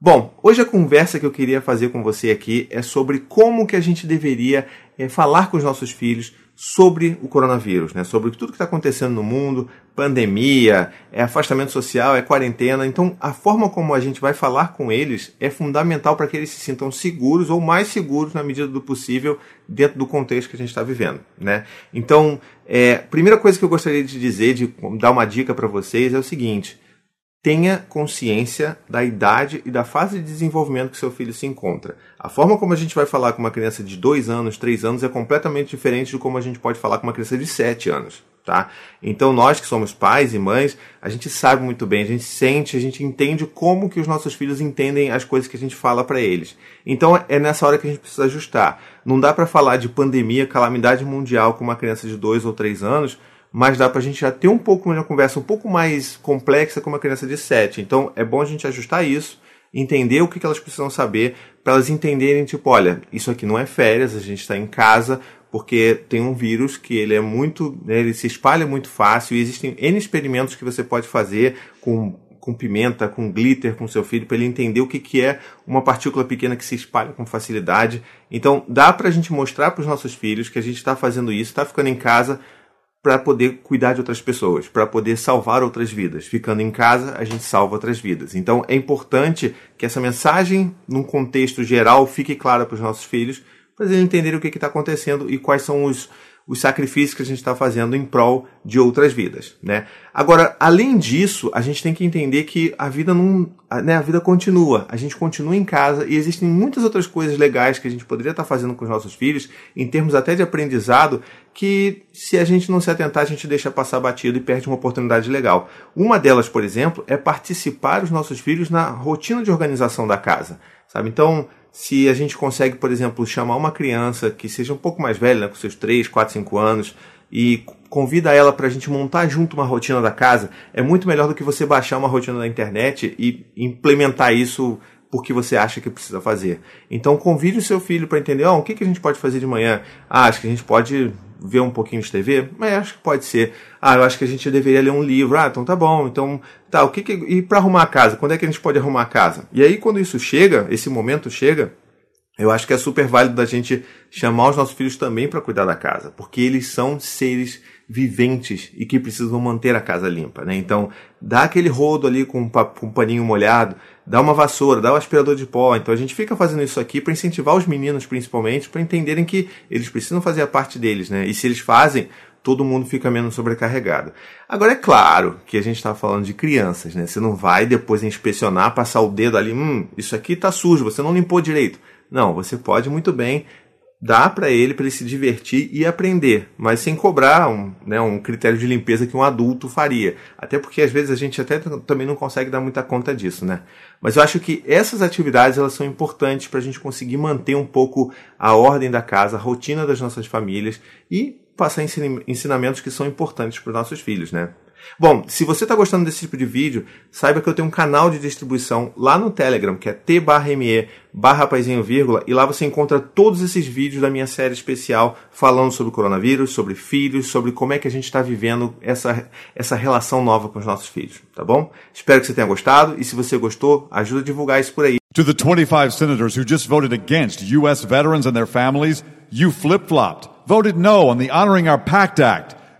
Bom, hoje a conversa que eu queria fazer com você aqui é sobre como que a gente deveria é, falar com os nossos filhos sobre o coronavírus, né? sobre tudo que está acontecendo no mundo, pandemia, é afastamento social, é quarentena. Então, a forma como a gente vai falar com eles é fundamental para que eles se sintam seguros ou mais seguros na medida do possível dentro do contexto que a gente está vivendo, né? Então, é, primeira coisa que eu gostaria de dizer, de dar uma dica para vocês é o seguinte tenha consciência da idade e da fase de desenvolvimento que seu filho se encontra. A forma como a gente vai falar com uma criança de 2 anos, 3 anos é completamente diferente de como a gente pode falar com uma criança de 7 anos. Tá? Então nós que somos pais e mães, a gente sabe muito bem, a gente sente, a gente entende como que os nossos filhos entendem as coisas que a gente fala para eles. Então é nessa hora que a gente precisa ajustar. Não dá para falar de pandemia, calamidade mundial com uma criança de 2 ou 3 anos, mas dá para a gente já ter um pouco uma conversa um pouco mais complexa com uma criança de 7. Então é bom a gente ajustar isso, entender o que, que elas precisam saber, para elas entenderem, tipo, olha, isso aqui não é férias, a gente está em casa, porque tem um vírus que ele é muito, né, ele se espalha muito fácil e existem N experimentos que você pode fazer com com pimenta, com glitter com seu filho, para ele entender o que, que é uma partícula pequena que se espalha com facilidade. Então, dá para a gente mostrar para os nossos filhos que a gente está fazendo isso, está ficando em casa, para poder cuidar de outras pessoas, para poder salvar outras vidas. Ficando em casa, a gente salva outras vidas. Então é importante que essa mensagem, num contexto geral, fique clara para os nossos filhos, para eles entenderem o que está acontecendo e quais são os, os sacrifícios que a gente está fazendo em prol de outras vidas, né? Agora, além disso, a gente tem que entender que a vida não, né, a vida continua, a gente continua em casa e existem muitas outras coisas legais que a gente poderia estar tá fazendo com os nossos filhos, em termos até de aprendizado, que se a gente não se atentar, a gente deixa passar batido e perde uma oportunidade legal. Uma delas, por exemplo, é participar os nossos filhos na rotina de organização da casa, sabe? Então, se a gente consegue, por exemplo, chamar uma criança que seja um pouco mais velha, né, com seus 3, 4, 5 anos, e convida ela para a gente montar junto uma rotina da casa, é muito melhor do que você baixar uma rotina da internet e implementar isso porque você acha que precisa fazer. Então convide o seu filho para entender, oh, o que, que a gente pode fazer de manhã? Ah, acho que a gente pode ver um pouquinho de TV? Mas acho que pode ser. Ah, eu acho que a gente deveria ler um livro. Ah, então tá bom. Então, tá, o que, que e para arrumar a casa? Quando é que a gente pode arrumar a casa? E aí quando isso chega, esse momento chega, eu acho que é super válido da gente chamar os nossos filhos também para cuidar da casa, porque eles são seres viventes e que precisam manter a casa limpa, né? Então, dá aquele rodo ali com, um paninho molhado, dá uma vassoura, dá um aspirador de pó. Então, a gente fica fazendo isso aqui para incentivar os meninos, principalmente, para entenderem que eles precisam fazer a parte deles, né? E se eles fazem, todo mundo fica menos sobrecarregado. Agora, é claro que a gente está falando de crianças, né? Você não vai depois inspecionar, passar o dedo ali, hum, isso aqui está sujo, você não limpou direito. Não, você pode muito bem dar para ele para ele se divertir e aprender, mas sem cobrar um, né, um critério de limpeza que um adulto faria. Até porque às vezes a gente até também não consegue dar muita conta disso, né? Mas eu acho que essas atividades elas são importantes para a gente conseguir manter um pouco a ordem da casa, a rotina das nossas famílias e passar ensinamentos que são importantes para os nossos filhos, né? Bom, se você está gostando desse tipo de vídeo, saiba que eu tenho um canal de distribuição lá no Telegram, que é t.me barra vírgula, e lá você encontra todos esses vídeos da minha série especial falando sobre coronavírus, sobre filhos, sobre como é que a gente está vivendo essa, essa relação nova com os nossos filhos, tá bom? Espero que você tenha gostado, e se você gostou, ajuda a divulgar isso por aí. To the 25 senators who just voted against U.S. veterans and their families, you flip-flopped, voted no on the Honoring Our Pact Act.